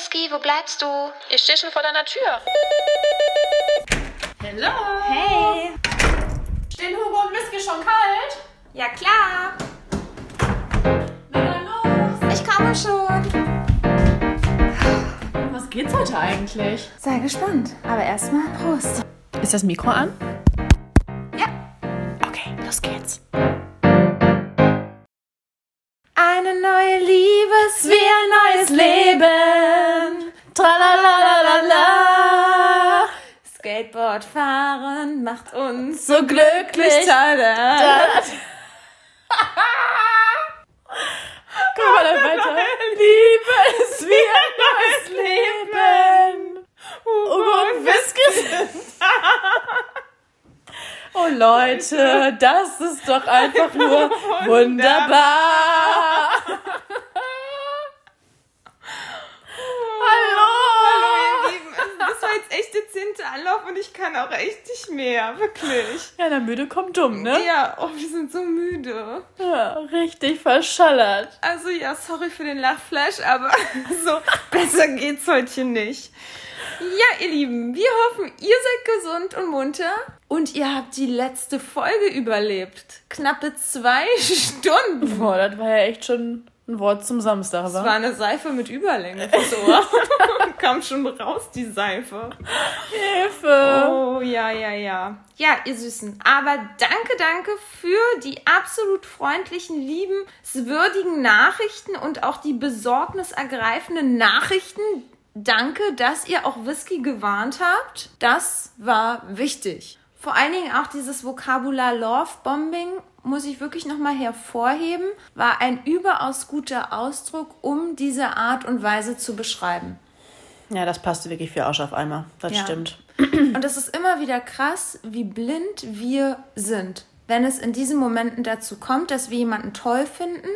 Whisky, wo bleibst du? Ich stehe schon vor deiner Tür. Hallo. Hey. Stehen Hugo und Whisky schon kalt? Ja, klar. Na dann los. Ich komme schon. Was geht's heute eigentlich? Sei gespannt. Aber erstmal Prost. Ist das Mikro an? Ja. Okay, los geht's. Tralalalala. Skateboard fahren macht uns so glücklich. Tada. Guck mal dann weiter. Liebe ist wie ein neues Leben. Hugo und Whisky sind Oh Leute, das ist doch einfach nur wunderbar. Hallo. Das war jetzt echt der zehnte Anlauf und ich kann auch echt nicht mehr, wirklich. Ja, der Müde kommt dumm, ne? Ja, oh, wir sind so müde. Ja, richtig verschallert. Also ja, sorry für den Lachflash, aber so besser geht's heute nicht. Ja, ihr Lieben, wir hoffen, ihr seid gesund und munter und ihr habt die letzte Folge überlebt. Knappe zwei Stunden. Boah, das war ja echt schon ein Wort zum Samstag, Das wa? war eine Seife mit Überlänge fürs Ohr. Kam schon raus, die Seife. Hilfe. Oh, ja, ja, ja. Ja, ihr Süßen. Aber danke, danke für die absolut freundlichen, liebenswürdigen Nachrichten und auch die besorgnisergreifenden Nachrichten. Danke, dass ihr auch Whisky gewarnt habt. Das war wichtig. Vor allen Dingen auch dieses Vokabular Love Bombing muss ich wirklich nochmal hervorheben, war ein überaus guter Ausdruck, um diese Art und Weise zu beschreiben. Ja, das passte wirklich für Arsch auf einmal. Das Ja. stimmt. Und es ist immer wieder krass, wie blind wir sind. Wenn es in diesen Momenten dazu kommt, dass wir jemanden toll finden.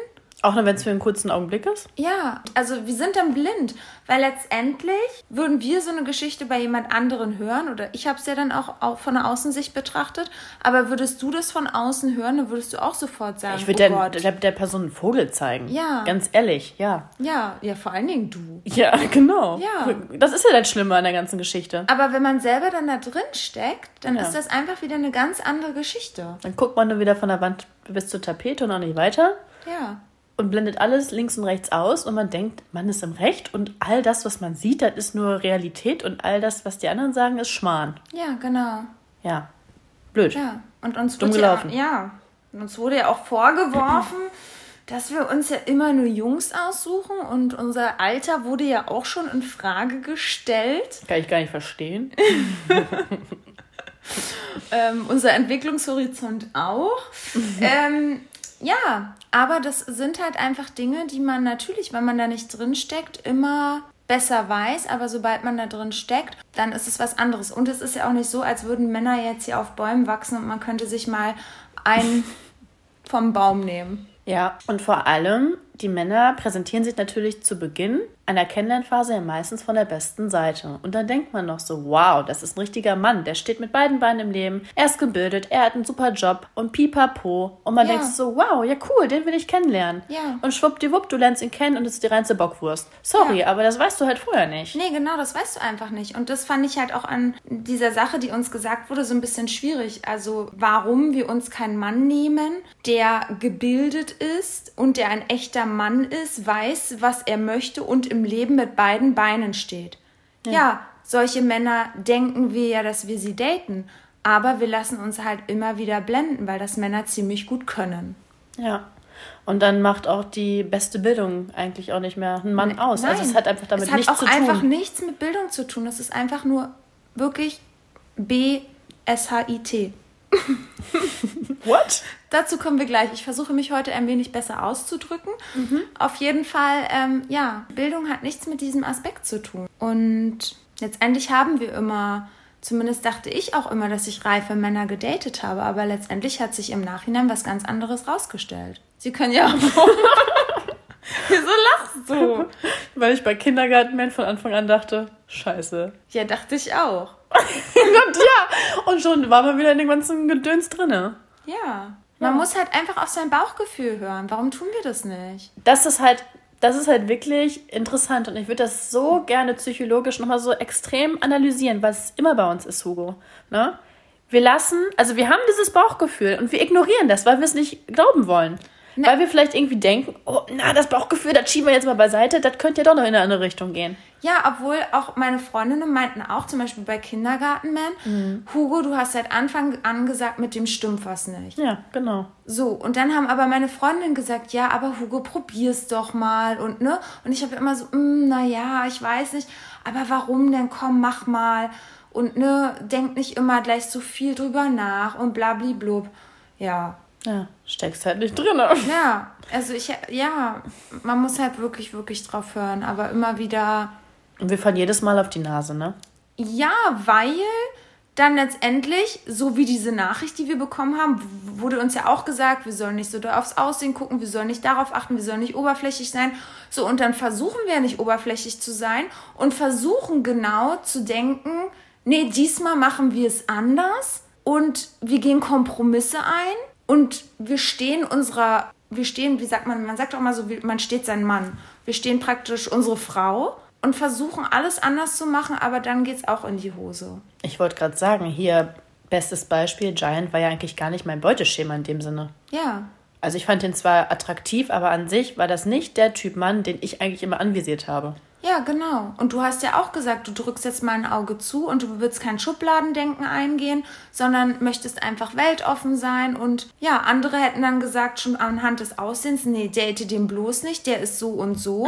Auch nur wenn es für einen kurzen Augenblick ist. Ja, also wir sind dann blind, weil letztendlich würden wir so eine Geschichte bei jemand anderen hören oder ich habe es ja dann auch au- von der Außensicht betrachtet, aber würdest du das von außen hören, dann würdest du auch sofort sagen, Ich würde oh der, der, der Person einen Vogel zeigen. Ja. Ganz ehrlich, ja. ja, ja, vor allen Dingen du. Ja, genau. Ja. Das ist ja das Schlimme an der ganzen Geschichte. Aber wenn man selber dann da drin steckt, dann Ja. ist das einfach wieder eine ganz andere Geschichte. Dann guckt man nur wieder von der Wand bis zur Tapete und auch nicht weiter Ja. Und blendet alles links und rechts aus und man denkt, man ist im Recht und all das, was man sieht, das ist nur Realität und all das, was die anderen sagen, ist Schmarrn. Ja, genau. Ja. Blöd. Ja, und uns Dumm wurde ja, gelaufen. ja, und uns wurde ja auch vorgeworfen, dass wir uns ja immer nur Jungs aussuchen und unser Alter wurde ja auch schon in Frage gestellt. Kann ich gar nicht verstehen. Ähm, unser Entwicklungshorizont auch. ähm, ja, aber das sind halt einfach Dinge, die man natürlich, wenn man da nicht drin steckt, immer besser weiß, aber sobald man da drin steckt, dann ist es was anderes. Und es ist ja auch nicht so, als würden Männer jetzt hier auf Bäumen wachsen und man könnte sich mal einen vom Baum nehmen. Ja, und vor allem, die Männer präsentieren sich natürlich zu Beginn einer Kennenlernphase ja meistens von der besten Seite. Und dann denkt man noch so, wow, das ist ein richtiger Mann, der steht mit beiden Beinen im Leben, er ist gebildet, er hat einen super Job und pipapo. Und man Ja. denkt so, wow, ja cool, den will ich kennenlernen. Ja. Und schwuppdiwupp, du lernst ihn kennen und es ist die reinste Bockwurst. Sorry, Ja. aber das weißt du halt vorher nicht. Nee, genau, das weißt du einfach nicht. Und das fand ich halt auch an dieser Sache, die uns gesagt wurde, so ein bisschen schwierig. Also, warum wir uns keinen Mann nehmen, der gebildet ist und der ein echter Mann ist, weiß, was er möchte und im Leben mit beiden Beinen steht. Ja, solche Männer denken wir ja, dass wir sie daten. Aber wir lassen uns halt immer wieder blenden, weil das Männer ziemlich gut können. Ja. Und dann macht auch die beste Bildung eigentlich auch nicht mehr einen Mann aus. Also es hat einfach damit es hat nichts auch zu einfach tun. nichts mit Bildung zu tun. Es ist einfach nur wirklich B-S-H-I-T. What? Dazu kommen wir gleich. Ich versuche mich heute ein wenig besser auszudrücken. Auf jeden Fall, ähm, ja, Bildung hat nichts mit diesem Aspekt zu tun. Und letztendlich haben wir immer, zumindest dachte ich auch immer, dass ich reife Männer gedatet habe, aber letztendlich hat sich im Nachhinein was ganz anderes rausgestellt. Sie können ja auch. Wieso lachst du? Weil ich bei Kindergartenmen von Anfang an dachte, scheiße. Ja, dachte ich auch. Und ja, und schon war man wieder in dem ganzen Gedöns drinne. Ja. Man muss halt einfach auf sein Bauchgefühl hören. Warum tun wir das nicht? Das ist halt das ist halt wirklich interessant und ich würde das so gerne psychologisch nochmal so extrem analysieren, was immer bei uns ist, Hugo. Ne? Wir lassen, also wir haben dieses Bauchgefühl und wir ignorieren das, weil wir es nicht glauben wollen. Ne. Weil wir vielleicht irgendwie denken, oh, na, das Bauchgefühl, das schieben wir jetzt mal beiseite, das könnte ja doch noch in eine andere Richtung gehen. Ja, obwohl auch meine Freundinnen meinten auch, zum Beispiel bei Kindergartenman, Mhm. Hugo, du hast seit Anfang an gesagt, mit dem stimmt was nicht. Ja, genau. So, und dann haben aber meine Freundinnen gesagt, ja, aber Hugo, probier's doch mal und ne? Und ich habe immer so, mm, na ja, ich weiß nicht, aber warum denn? Komm, mach mal und ne, denk nicht immer gleich so viel drüber nach und blablablub. Ja. Ja, steckst halt nicht drin. Ja, also ich ja, man muss halt wirklich wirklich drauf hören, aber immer wieder Und wir fahren jedes Mal auf die Nase, ne? Ja, weil dann letztendlich, so wie diese Nachricht, die wir bekommen haben, wurde uns ja auch gesagt, wir sollen nicht so doll aufs Aussehen gucken, wir sollen nicht darauf achten, wir sollen nicht oberflächlich sein. So, und dann versuchen wir nicht oberflächlich zu sein und versuchen genau zu denken, nee, diesmal machen wir es anders und wir gehen Kompromisse ein und wir stehen unserer, wir stehen, wie sagt man, man sagt auch mal so, wie- man steht seinen Mann. Wir stehen praktisch unsere Frau und versuchen alles anders zu machen, aber dann geht's auch in die Hose. Ich wollte gerade sagen, hier, bestes Beispiel, Giant war ja eigentlich gar nicht mein Beuteschema in dem Sinne. Ja. Also ich fand den zwar attraktiv, aber an sich war das nicht der Typ Mann, den ich eigentlich immer anvisiert habe. Ja, genau. Und du hast ja auch gesagt, du drückst jetzt mal ein Auge zu und du willst kein Schubladendenken eingehen, sondern möchtest einfach weltoffen sein. Und ja, andere hätten dann gesagt, schon anhand des Aussehens, nee, date den bloß nicht, der ist so und so.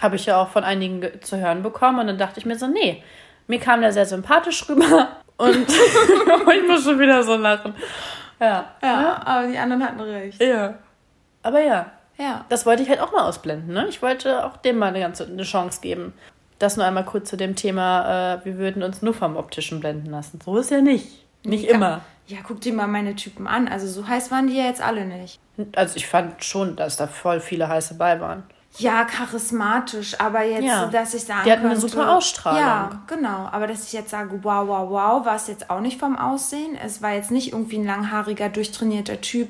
Habe ich ja auch von einigen ge- zu hören bekommen und dann dachte ich mir so, nee, mir kam der sehr sympathisch rüber und ich muss schon wieder so lachen. Ja. Ja, aber die anderen hatten recht. Ja. Aber ja, Ja. das wollte ich halt auch mal ausblenden. Ne? Ich wollte auch dem mal eine ganze eine Chance geben. Das nur einmal kurz zu dem Thema, äh, wir würden uns nur vom Optischen blenden lassen. So ist ja nicht. Nicht Ja. immer. Ja, guck dir mal meine Typen an. Also so heiß waren die ja jetzt alle nicht. Also ich fand schon, dass da voll viele heiße bei waren. Ja, charismatisch, aber jetzt, Ja. dass ich sagen Die hatten eine könnte, super Ausstrahlung. Ja, genau. Aber dass ich jetzt sage, wow, wow, wow, war es jetzt auch nicht vom Aussehen. Es war jetzt nicht irgendwie ein langhaariger, durchtrainierter Typ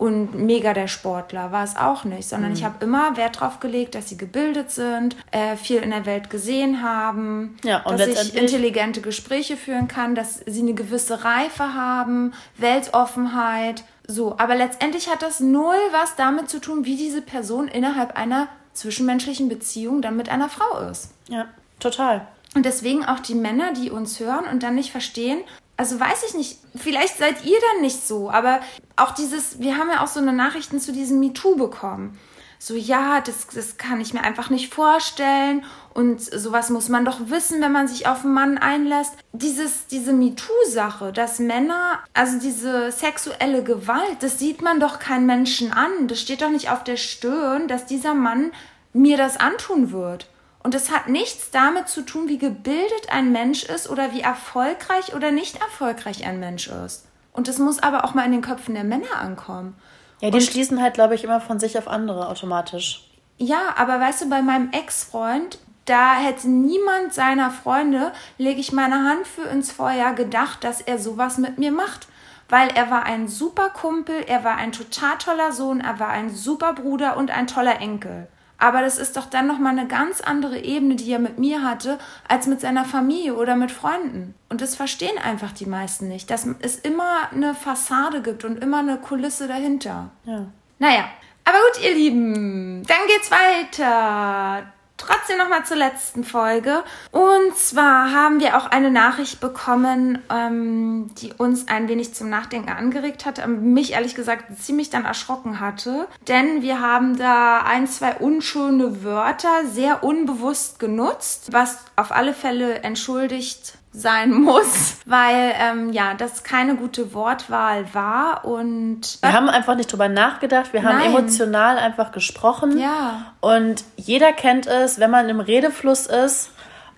und mega der Sportler, war es auch nicht. Sondern Mhm. ich habe immer Wert drauf gelegt, dass sie gebildet sind, äh, viel in der Welt gesehen haben, Ja, und dass ich intelligente Gespräche führen kann, dass sie eine gewisse Reife haben, Weltoffenheit. So, aber letztendlich hat das null was damit zu tun, wie diese Person innerhalb einer zwischenmenschlichen Beziehung dann mit einer Frau ist. Ja, total. Und deswegen auch die Männer, die uns hören und dann nicht verstehen, also weiß ich nicht, vielleicht seid ihr dann nicht so, aber auch dieses, wir haben ja auch so eine Nachrichten zu diesem MeToo bekommen. So, ja, das, das kann ich mir einfach nicht vorstellen und sowas muss man doch wissen, wenn man sich auf einen Mann einlässt. Dieses, diese MeToo-Sache, dass Männer, also diese sexuelle Gewalt, das sieht man doch keinen Menschen an. Das steht doch nicht auf der Stirn, dass dieser Mann mir das antun wird. Und es hat nichts damit zu tun, wie gebildet ein Mensch ist oder wie erfolgreich oder nicht erfolgreich ein Mensch ist. Und es muss aber auch mal in den Köpfen der Männer ankommen. Ja, die schließen halt, glaube ich, immer von sich auf andere automatisch. Ja, aber weißt du, bei meinem Ex-Freund, da hätte niemand seiner Freunde, lege ich meine Hand für ins Feuer, gedacht, dass er sowas mit mir macht. Weil er war ein super Kumpel, er war ein total toller Sohn, er war ein super Bruder und ein toller Enkel. Aber das ist doch dann nochmal eine ganz andere Ebene, die er mit mir hatte, als mit seiner Familie oder mit Freunden. Und das verstehen einfach die meisten nicht, dass es immer eine Fassade gibt und immer eine Kulisse dahinter. Ja. Naja, aber gut, ihr Lieben, dann geht's weiter. Trotzdem nochmal zur letzten Folge. Und zwar haben wir auch eine Nachricht bekommen, ähm, die uns ein wenig zum Nachdenken angeregt hat, ähm, mich ehrlich gesagt ziemlich dann erschrocken hatte. Denn wir haben da ein, zwei unschöne Wörter sehr unbewusst genutzt, was auf alle Fälle entschuldigt sein muss, weil ähm, ja, das keine gute Wortwahl war und Wir haben einfach nicht drüber nachgedacht, wir haben Nein. emotional einfach gesprochen. Ja. Und jeder kennt es, wenn man im Redefluss ist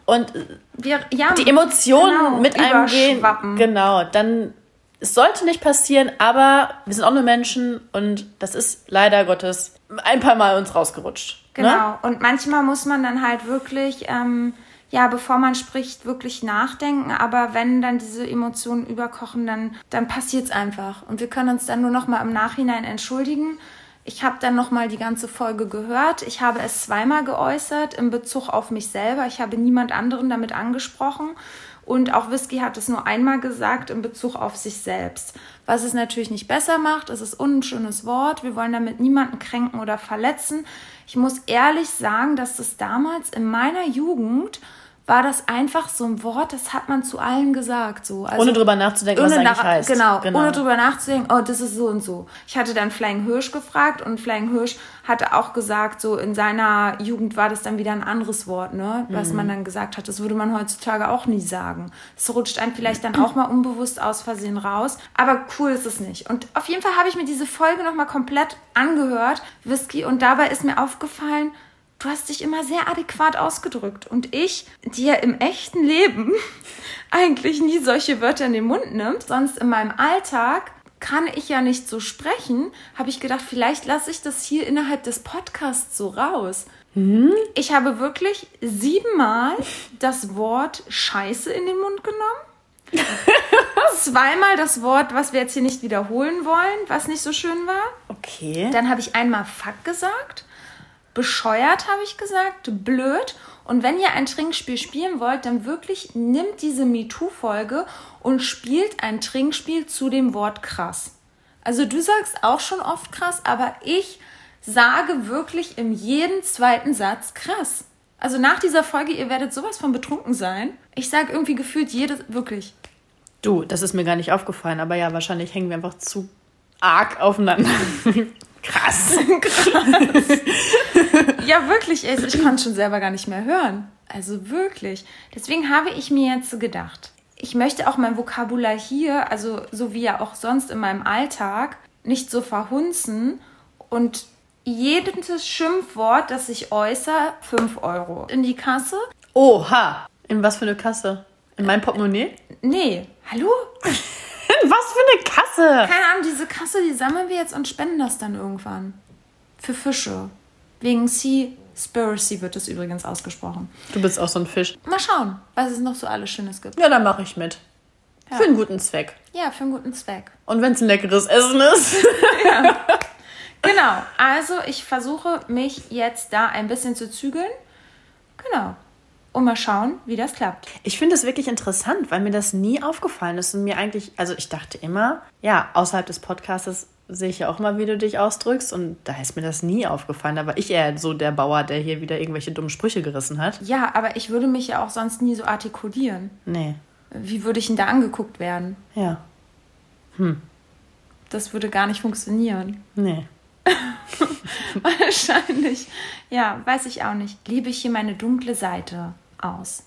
und wir ja die Emotionen genau, mit einem gehen. Genau, dann es sollte nicht passieren, aber wir sind auch nur Menschen und das ist leider Gottes ein paar Mal uns rausgerutscht. Genau. Ne? Und manchmal muss man dann halt wirklich, ähm, ja, bevor man spricht, wirklich nachdenken. Aber wenn dann diese Emotionen überkochen, dann, dann passiert es einfach. Und wir können uns dann nur noch mal im Nachhinein entschuldigen. Ich habe dann nochmal die ganze Folge gehört. Ich habe es zweimal geäußert in Bezug auf mich selber. Ich habe niemand anderen damit angesprochen. Und auch Whisky hat es nur einmal gesagt in Bezug auf sich selbst. Was es natürlich nicht besser macht, es ist unschönes Wort. Wir wollen damit niemanden kränken oder verletzen. Ich muss ehrlich sagen, dass das damals in meiner Jugend war das einfach so ein Wort, das hat man zu allen gesagt. So. Also, ohne drüber nachzudenken, was ohne es eigentlich heißt. Genau, ohne drüber nachzudenken, oh, das ist so und so. Ich hatte dann Flying Hirsch gefragt und Flying Hirsch hatte auch gesagt, so in seiner Jugend war das dann wieder ein anderes Wort, ne, was Mhm. man dann gesagt hat. Das würde man heutzutage auch nie sagen. Es rutscht einem vielleicht dann auch mal unbewusst aus Versehen raus. Aber cool ist es nicht. Und auf jeden Fall habe ich mir diese Folge nochmal komplett angehört, Whisky, und dabei ist mir aufgefallen, du hast dich immer sehr adäquat ausgedrückt. Und ich, die ja im echten Leben eigentlich nie solche Wörter in den Mund nimmt, sonst in meinem Alltag kann ich ja nicht so sprechen, habe ich gedacht, vielleicht lasse ich das hier innerhalb des Podcasts so raus. Ich habe wirklich siebenmal das Wort Scheiße in den Mund genommen. Zweimal das Wort, was wir jetzt hier nicht wiederholen wollen, was nicht so schön war. Okay. Dann habe ich einmal Fuck gesagt. Bescheuert habe ich gesagt. Blöd. Und wenn ihr ein Trinkspiel spielen wollt, dann wirklich nimmt diese MeToo-Folge und spielt ein Trinkspiel zu dem Wort krass. Also du sagst auch schon oft krass, aber ich sage wirklich in jedem zweiten Satz krass. Also nach dieser Folge, ihr werdet sowas von betrunken sein. Ich sage irgendwie gefühlt jedes, wirklich. Du, das ist mir gar nicht aufgefallen, aber ja, wahrscheinlich hängen wir einfach zu arg aufeinander. Krass. Ja, wirklich, ey, ich konnte schon selber gar nicht mehr hören. Also wirklich. Deswegen habe ich mir jetzt gedacht, ich möchte auch mein Vokabular hier, also so wie ja auch sonst in meinem Alltag, nicht so verhunzen und jedes Schimpfwort, das ich äußere, 5 Euro in die Kasse. Oha. In was für eine Kasse? In meinem Portemonnaie? Nee, hallo? In was für eine Kasse? Keine Ahnung, diese Kasse, die sammeln wir jetzt und spenden das dann irgendwann. Für Fische. Wegen Seaspiracy wird es übrigens ausgesprochen. Du bist auch so ein Fisch. Mal schauen, was es noch so alles Schönes gibt. Ja, dann mache ich mit. Für einen guten Zweck. Ja, für einen guten Zweck. Und wenn es ein leckeres Essen ist. Genau, also ich versuche mich jetzt da ein bisschen zu zügeln. Genau. Und mal schauen, wie das klappt. Ich finde es wirklich interessant, weil mir das nie aufgefallen ist und mir eigentlich, also ich dachte immer, ja, außerhalb des Podcasts sehe ich ja auch mal, wie du dich ausdrückst und da ist mir das nie aufgefallen. Da war ich eher so der Bauer, der hier wieder irgendwelche dummen Sprüche gerissen hat. Ja, aber ich würde mich ja auch sonst nie so artikulieren. Nee, Wie würde ich denn da angeguckt werden? ja, Das würde gar nicht funktionieren. nee. Wahrscheinlich. Ja, weiß ich auch nicht. Lebe ich hier meine dunkle Seite aus.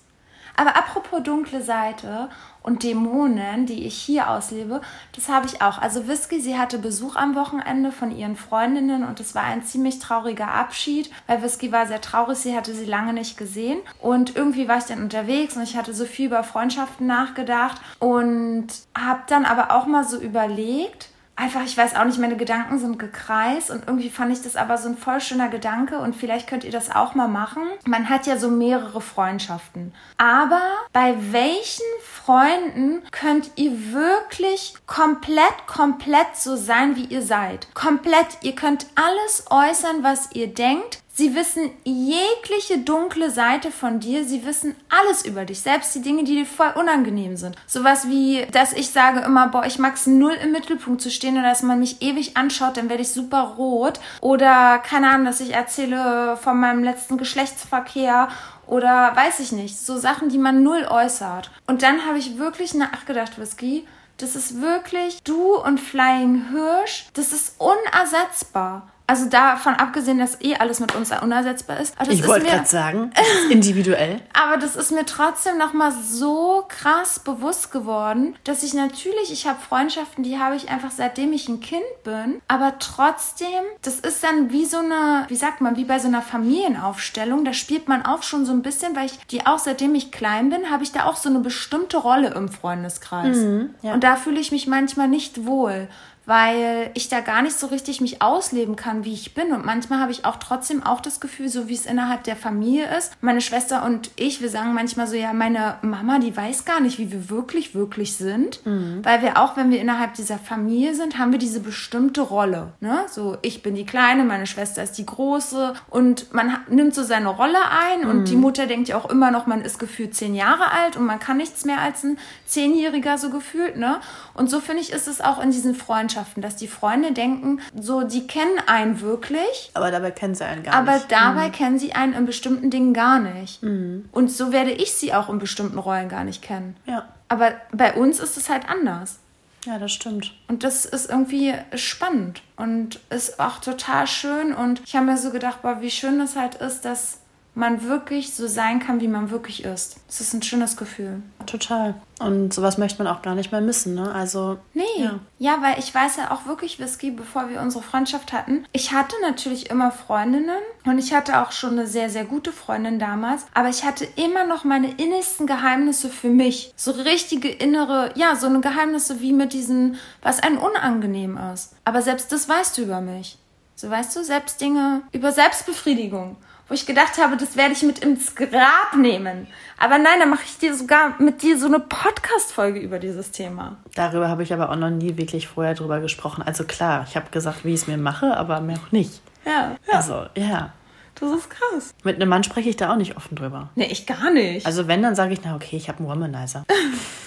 Aber apropos dunkle Seite und Dämonen, die ich hier auslebe, das habe ich auch. Also Whisky, sie hatte Besuch am Wochenende von ihren Freundinnen und es war ein ziemlich trauriger Abschied, weil Whisky war sehr traurig, sie hatte sie lange nicht gesehen und irgendwie war ich dann unterwegs und ich hatte so viel über Freundschaften nachgedacht und habe dann aber auch mal so überlegt, einfach, ich weiß auch nicht, meine Gedanken sind gekreist und irgendwie fand ich das aber so ein voll schöner Gedanke und vielleicht könnt ihr das auch mal machen. Man hat ja so mehrere Freundschaften. Aber bei welchen Freunden könnt ihr wirklich komplett, komplett so sein, wie ihr seid? Komplett. Ihr könnt alles äußern, was ihr denkt. Sie wissen jegliche dunkle Seite von dir. Sie wissen alles über dich. Selbst die Dinge, die dir voll unangenehm sind. Sowas wie, dass ich sage immer, boah, ich mag es null im Mittelpunkt zu stehen oder dass man mich ewig anschaut, dann werde ich super rot. Oder, keine Ahnung, dass ich erzähle von meinem letzten Geschlechtsverkehr oder weiß ich nicht. So Sachen, die man null äußert. Und dann habe ich wirklich nachgedacht, Whisky. Das ist wirklich du und Flying Hirsch. Das ist unersetzbar. Also davon abgesehen, dass eh alles mit uns unersetzbar ist. Ich wollte gerade sagen, individuell. aber das ist mir trotzdem nochmal so krass bewusst geworden, dass ich natürlich, ich habe Freundschaften, die habe ich einfach seitdem ich ein Kind bin. Aber trotzdem, das ist dann wie so eine, wie sagt man, wie bei so einer Familienaufstellung. Da spielt man auch schon so ein bisschen, weil ich die auch seitdem ich klein bin, habe ich da auch so eine bestimmte Rolle im Freundeskreis. ja. Und da fühle ich mich manchmal nicht wohl. Weil ich da gar nicht so richtig mich ausleben kann, wie ich bin. Und manchmal habe ich auch trotzdem auch das Gefühl, so wie es innerhalb der Familie ist. Meine Schwester und ich, wir sagen manchmal so, ja, meine Mama, die weiß gar nicht, wie wir wirklich, wirklich sind. Weil wir auch, wenn wir innerhalb dieser Familie sind, haben wir diese bestimmte Rolle. Ne? So, ich bin die Kleine, meine Schwester ist die Große. Und man nimmt so seine Rolle ein. Und die Mutter denkt ja auch immer noch, man ist gefühlt zehn Jahre alt und man kann nichts mehr als ein Zehnjähriger so gefühlt. Ne? Und so finde ich, ist es auch in diesen Freundschaften, dass die Freunde denken, so, die kennen einen wirklich. Aber dabei kennen sie einen gar Aber nicht. dabei kennen sie einen in bestimmten Dingen gar nicht. Und so werde ich sie auch in bestimmten Rollen gar nicht kennen. Ja. Aber bei uns ist es halt anders. ja, das stimmt. Und das ist irgendwie spannend und ist auch total schön. Und ich habe mir so gedacht, boah, wie schön es halt ist, dass man wirklich so sein kann, wie man wirklich ist. Das ist ein schönes Gefühl. Total. Und sowas möchte man auch gar nicht mehr missen, ne? Also. Nee. Ja. Ja. weil ich weiß ja auch wirklich, Whisky, bevor wir unsere Freundschaft hatten. Ich hatte natürlich immer Freundinnen und ich hatte auch schon eine sehr, sehr gute Freundin damals. Aber ich hatte immer noch meine innigsten Geheimnisse für mich. So richtige innere, ja, so eine Geheimnisse wie mit diesen, was einem unangenehm ist. Aber selbst das weißt du über mich. So weißt du, selbst Dinge über Selbstbefriedigung. Wo ich gedacht habe, das werde ich mit ins Grab nehmen. Aber nein, dann mache ich dir sogar mit dir so eine Podcast-Folge über dieses Thema. Darüber habe ich aber auch noch nie wirklich vorher drüber gesprochen. Also klar, ich habe gesagt, wie ich es mir mache, aber mehr auch nicht. Ja, Also, ja. das ist krass. Mit einem Mann spreche ich da auch nicht offen drüber. Nee, ich gar nicht. Also wenn, dann sage ich, na okay, ich habe einen Womanizer.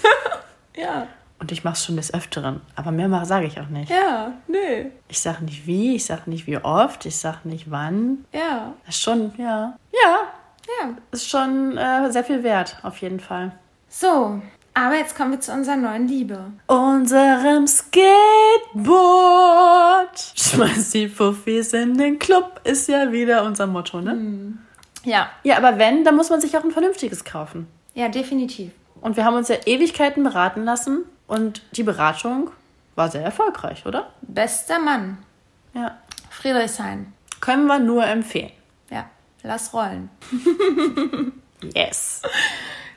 ja, Und ich mache es schon des Öfteren. Aber mehr sage ich auch nicht. ja, nee, Ich sage nicht wie, ich sage nicht wie oft, ich sage nicht wann. ja, Das ist schon, ja. Ja, ja. ist schon äh, sehr viel wert, auf jeden Fall. So, aber jetzt kommen wir zu unserer neuen Liebe. Unserem Skateboard. Schmeiß die Fuffis in den Club, ist ja wieder unser Motto, ne? Ja, Ja, aber wenn, dann muss man sich auch ein vernünftiges kaufen. ja, definitiv. Und wir haben uns ja Ewigkeiten beraten lassen und die Beratung war sehr erfolgreich, oder? Bester Mann, Ja. Friedrichshain. Können wir nur empfehlen. Ja, lass rollen. Yes.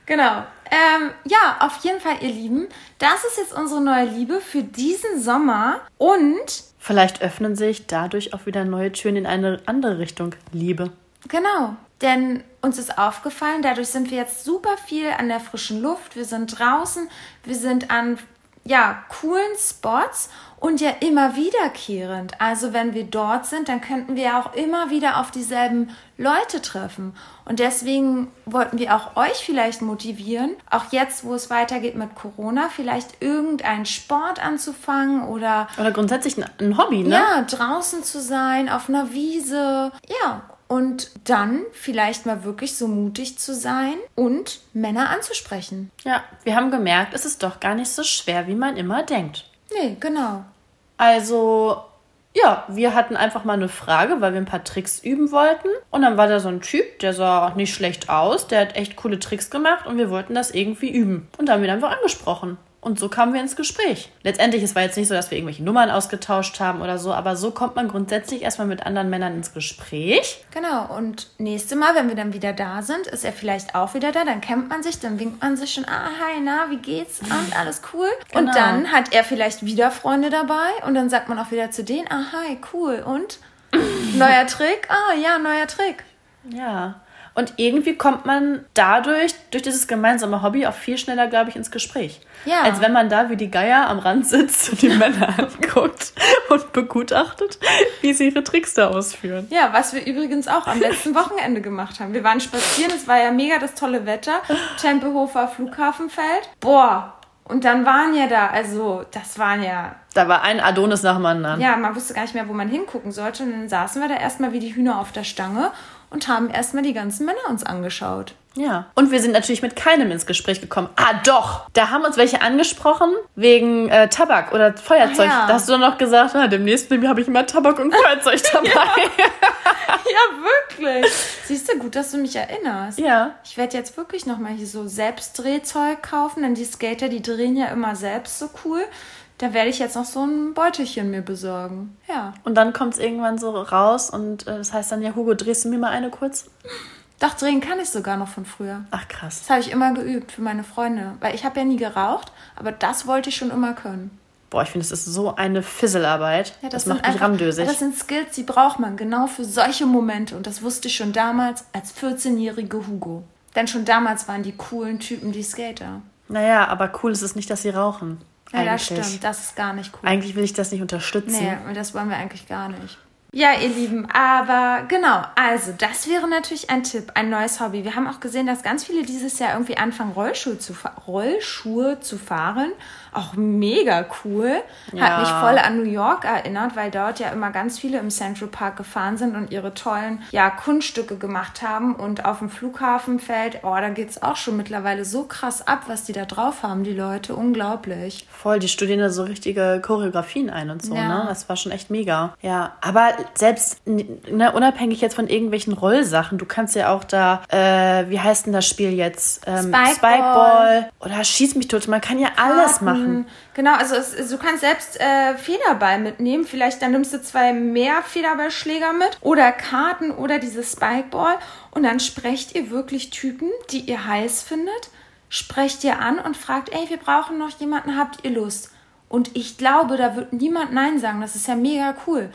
Genau. Ähm, ja, auf jeden Fall, ihr Lieben. Das ist jetzt unsere neue Liebe für diesen Sommer. Und, Vielleicht öffnen sich dadurch auch wieder neue Türen in eine andere Richtung. Liebe. genau, denn uns ist aufgefallen, dadurch sind wir jetzt super viel an der frischen Luft. Wir sind draußen, wir sind an, ja, coolen Spots und ja immer wiederkehrend. Also wenn wir dort sind, dann könnten wir auch immer wieder auf dieselben Leute treffen. Und deswegen wollten wir auch euch vielleicht motivieren, auch jetzt, wo es weitergeht mit Corona, vielleicht irgendeinen Sport anzufangen oder Oder grundsätzlich ein, Hobby, ne? ja, draußen zu sein, auf einer Wiese. Ja, und dann vielleicht mal wirklich so mutig zu sein und Männer anzusprechen. Ja, wir haben gemerkt, es ist doch gar nicht so schwer, wie man immer denkt. Nee, genau. Also, ja, wir hatten einfach mal eine Frage, weil wir ein paar Tricks üben wollten. Und dann war da so ein Typ, der sah nicht schlecht aus, der hat echt coole Tricks gemacht und wir wollten das irgendwie üben. Und da haben wir ihn einfach angesprochen. Und so kamen wir ins Gespräch. Letztendlich, es war jetzt nicht so, dass wir irgendwelche Nummern ausgetauscht haben oder so, aber so kommt man grundsätzlich erstmal mit anderen Männern ins Gespräch. Genau. Und nächste Mal, wenn wir dann wieder da sind, ist er vielleicht auch wieder da. Dann kennt man sich, dann winkt man sich schon, ah, hi, na, wie geht's? Und alles cool. Und Genau. dann hat er vielleicht wieder Freunde dabei und dann sagt man auch wieder zu denen, ah, hi, cool. Und neuer Trick? Ah, ja, neuer Trick. Ja. Und irgendwie kommt man dadurch, durch dieses gemeinsame Hobby, auch viel schneller, glaube ich, ins Gespräch. Ja. Als wenn man da wie die Geier am Rand sitzt und die Männer anguckt und begutachtet, wie sie ihre Tricks da ausführen. Ja, was wir übrigens auch am letzten Wochenende gemacht haben. Wir waren spazieren, es war ja mega das tolle Wetter. Tempelhofer Flughafenfeld. Boah, und dann waren ja da, also das waren ja, Da war ein Adonis nach dem anderen. ja, man wusste gar nicht mehr, wo man hingucken sollte. Und dann saßen wir da erstmal wie die Hühner auf der Stange und haben erstmal die ganzen Männer uns angeschaut. Ja. Und wir sind natürlich mit keinem ins Gespräch gekommen. Ah, doch! Da haben uns welche angesprochen wegen äh, Tabak oder Feuerzeug. Ach ja. Da hast du dann noch gesagt, ah, demnächst habe ich immer Tabak und Feuerzeug dabei. Ja, wirklich. Siehst du, gut, dass du mich erinnerst. ja. Ich werde jetzt wirklich nochmal hier so Selbstdrehzeug kaufen, denn die Skater, die drehen ja immer selbst so cool. Da werde ich jetzt noch so ein Beutelchen mir besorgen. Ja. Und dann kommt es irgendwann so raus und äh, das heißt dann, ja, Hugo, drehst du mir mal eine kurz? Doch, drehen kann ich sogar noch von früher. Ach, krass. Das habe ich immer geübt für meine Freunde. Weil ich habe ja nie geraucht, aber das wollte ich schon immer können. Boah, ich finde, das ist so eine Fisselarbeit. Ja, das, sind macht mich einfach- ramdösig. Das sind Skills, die braucht man genau für solche Momente. Und das wusste ich schon damals als 14-jährige Hugo. Denn schon damals waren die coolen Typen die Skater. Naja, aber cool ist es nicht, dass sie rauchen. Ja, das Eigentlich. stimmt. Das ist gar nicht cool. Eigentlich will ich das nicht unterstützen. Nee, und das wollen wir eigentlich gar nicht. Ja, ihr Lieben, aber genau, also das wäre natürlich ein Tipp, ein neues Hobby. Wir haben auch gesehen, dass ganz viele dieses Jahr irgendwie anfangen, Rollschuhe zu, Rollschuhe zu fahren. Auch mega cool. Ja. Hat mich voll an New York erinnert, weil dort ja immer ganz viele im Central Park gefahren sind und ihre tollen ja, Kunststücke gemacht haben. Und auf dem Flughafenfeld, oh, da geht's auch schon mittlerweile so krass ab, was die da drauf haben, die Leute. Unglaublich. Voll, die studieren da so richtige Choreografien ein und so, Ja. ne? Das war schon echt mega. Ja, aber selbst ne, unabhängig jetzt von irgendwelchen Rollsachen, du kannst ja auch da, äh, wie heißt denn das Spiel jetzt? Ähm, Spikeball. Spikeball oder Schieß mich tot. Man kann ja alles Karten. machen. Genau, also es, du kannst selbst äh, Federball mitnehmen. Vielleicht dann nimmst du zwei mehr Federballschläger mit oder Karten oder dieses Spikeball und dann sprecht ihr wirklich Typen, die ihr heiß findet, sprecht ihr an und fragt, ey, wir brauchen noch jemanden, habt ihr Lust? Und ich glaube, da wird niemand Nein sagen. Das ist ja mega cool.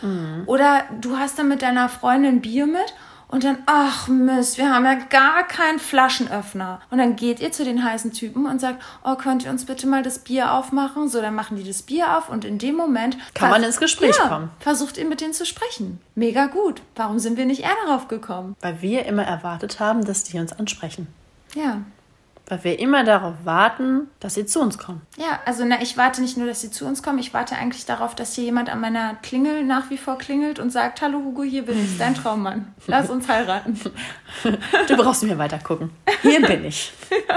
Oder du hast dann mit deiner Freundin Bier mit und dann, ach Mist, wir haben ja gar keinen Flaschenöffner. Und dann geht ihr zu den heißen Typen und sagt, oh, könnt ihr uns bitte mal das Bier aufmachen? So, dann machen die das Bier auf und in dem Moment Kann man ins Gespräch ja, kommen. Versucht ihr mit denen zu sprechen. Mega gut. Warum sind wir nicht eher darauf gekommen? Weil wir immer erwartet haben, dass die uns ansprechen. Ja. Weil wir immer darauf warten, dass sie zu uns kommen. Ja, also na, ich warte nicht nur, dass sie zu uns kommen, ich warte eigentlich darauf, dass hier jemand an meiner Klingel nach wie vor klingelt und sagt, hallo Hugo, hier bin ich, dein Traummann. Lass uns heiraten. Du brauchst mehr weiter gucken. Hier bin ich.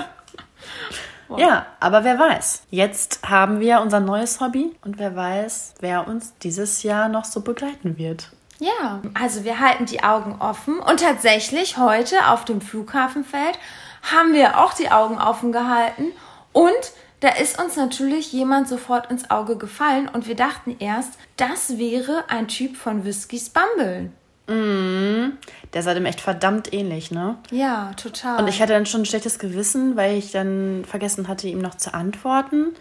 Ja, aber wer weiß. Jetzt haben wir unser neues Hobby und wer weiß, wer uns dieses Jahr noch so begleiten wird. Ja, also wir halten die Augen offen und tatsächlich heute auf dem Flughafenfeld haben wir auch die Augen offen gehalten und da ist uns natürlich jemand sofort ins Auge gefallen und wir dachten erst, das wäre ein Typ von Whiskys Bumble. Der sah dem echt verdammt ähnlich, ne? Ja, total. Und ich hatte dann schon ein schlechtes Gewissen, weil ich dann vergessen hatte, ihm noch zu antworten.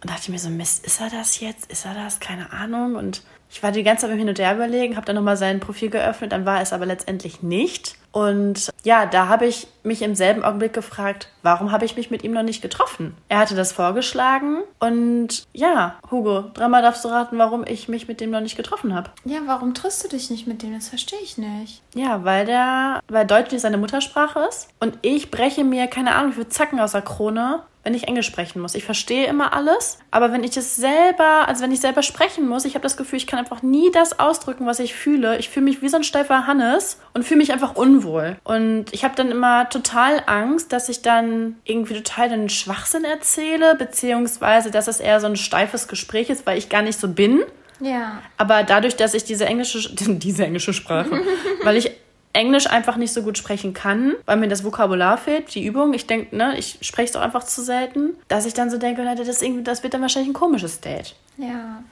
Und dachte mir so, Mist, ist er das jetzt? Ist er das? Keine Ahnung. Und ich war die ganze Zeit Hin und Her überlegen, habe dann nochmal sein Profil geöffnet, dann war es aber letztendlich nicht. Und ja, da habe ich mich im selben Augenblick gefragt, warum habe ich mich mit ihm noch nicht getroffen? Er hatte das vorgeschlagen und ja, Hugo, dreimal darfst du raten, warum ich mich mit dem noch nicht getroffen habe. ja, warum triffst du dich nicht mit dem? Das verstehe ich nicht. Ja, weil der, weil Deutsch nicht seine Muttersprache ist und ich breche mir keine Ahnung wie viele Zacken aus der Krone, wenn ich Englisch sprechen muss. Ich verstehe immer alles, aber wenn ich das selber, also wenn ich selber sprechen muss, ich habe das Gefühl, ich kann einfach nie das ausdrücken, was ich fühle. Ich fühle mich wie so ein steifer Hannes und fühle mich einfach unwohl. Und ich habe dann immer total Angst, dass ich dann irgendwie total den Schwachsinn erzähle, beziehungsweise dass es eher so ein steifes Gespräch ist, weil ich gar nicht so bin. Ja. Aber dadurch, dass ich diese englische, diese englische Sprache, weil ich Englisch einfach nicht so gut sprechen kann, weil mir das Vokabular fehlt, die Übung. Ich denke, ne, ich spreche es doch einfach zu selten, dass ich dann so denke, na, das, irgendwie, das wird dann wahrscheinlich ein komisches Date. Ja.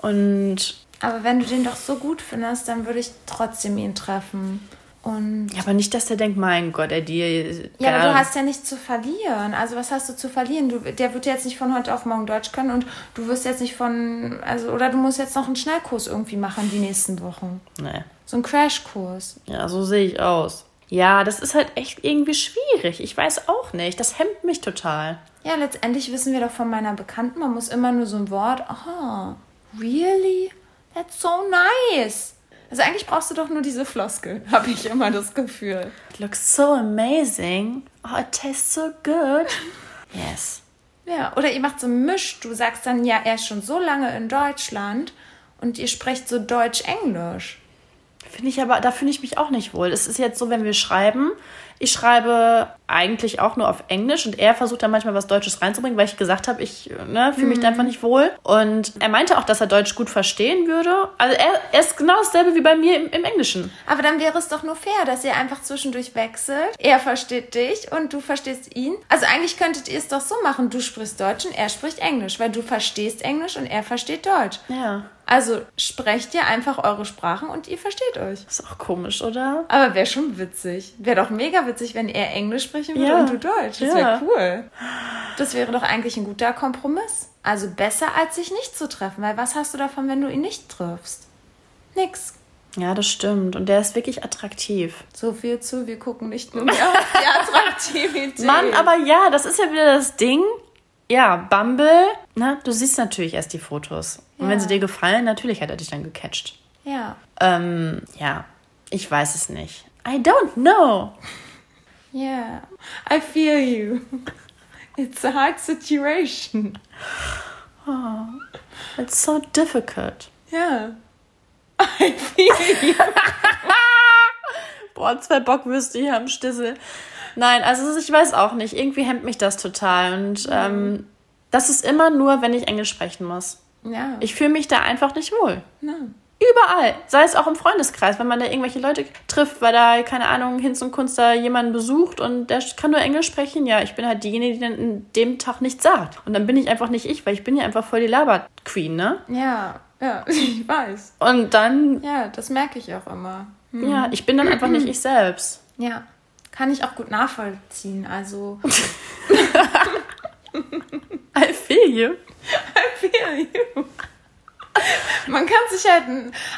Und Aber wenn du den doch so gut findest, dann würde ich trotzdem ihn treffen. Und ja, aber nicht, dass der denkt, mein Gott, er dir. Ja, aber du hast ja nichts zu verlieren. Also was hast du zu verlieren? Du, der wird jetzt nicht von heute auf morgen Deutsch können und du wirst jetzt nicht von, also oder du musst jetzt noch einen Schnellkurs irgendwie machen die nächsten Wochen. Nee. So einen Crashkurs. Ja, so sehe ich aus. Ja, das ist halt echt irgendwie schwierig. Ich weiß auch nicht. Das hemmt mich total. Ja, letztendlich wissen wir doch von meiner Bekannten, man muss immer nur so ein Wort, aha, really? That's so nice. Also eigentlich brauchst du doch nur diese Floskel, habe ich immer das Gefühl. It looks so amazing. Oh, it tastes so good. Yes. Ja, oder ihr macht so einen Misch. Du sagst dann, ja, er ist schon so lange in Deutschland und ihr sprecht so Deutsch-Englisch. Finde ich aber, da fühle ich mich auch nicht wohl. Es ist jetzt so, wenn wir schreiben, ich schreibe eigentlich auch nur auf Englisch und er versucht dann manchmal was Deutsches reinzubringen, weil ich gesagt habe, ich ne, fühle mich da einfach nicht wohl. Und er meinte auch, dass er Deutsch gut verstehen würde. Also er, er ist genau dasselbe wie bei mir im, im Englischen. Aber dann wäre es doch nur fair, dass ihr einfach zwischendurch wechselt. Er versteht dich und du verstehst ihn. Also eigentlich könntet ihr es doch so machen. Du sprichst Deutsch und er spricht Englisch, weil du verstehst Englisch und er versteht Deutsch. Ja. Also sprecht ihr einfach eure Sprachen und ihr versteht euch. Ist auch komisch, oder? Aber wäre schon witzig. Wäre doch mega witzig, wenn er Englisch sprechen würde Ja. und du Deutsch. Das Ja. wäre cool. Das wäre doch eigentlich ein guter Kompromiss. Also besser, als sich nicht zu treffen. Weil was hast du davon, wenn du ihn nicht triffst? Nix. Ja, das stimmt. Und der ist wirklich attraktiv. So viel zu, wir gucken nicht nur mehr auf die Attraktivität. Mann, aber ja, das ist ja wieder das Ding. Ja, Bumble, na, du siehst natürlich erst die Fotos. Und wenn sie dir gefallen, natürlich hat er dich dann gecatcht. Ja. Ähm, ja, ich weiß es nicht. I don't know. Yeah. I feel you. It's a hard situation. It's so difficult. Ja. I feel you. Boah, zwei Bockwürste hier am Stissel. Nein, also ich weiß auch nicht. Irgendwie hemmt mich das total. Und ähm, das ist immer nur, wenn ich Englisch sprechen muss. Ja. Ich fühle mich da einfach nicht wohl. Na. Überall. Sei es auch im Freundeskreis, wenn man da irgendwelche Leute trifft, weil da, keine Ahnung, Hinz und Kunst da jemanden besucht und der kann nur Englisch sprechen. Ja, ich bin halt diejenige, die dann in dem Tag nichts sagt. Und dann bin ich einfach nicht ich, weil ich bin ja einfach voll die Laber-Queen, ne? Ja. Ja, ich weiß. Und dann, Ja, das merke ich auch immer. Hm. ja, ich bin dann einfach nicht ich selbst. Ja. Kann ich auch gut nachvollziehen. Also. I feel you. I feel you. Man kann sich halt,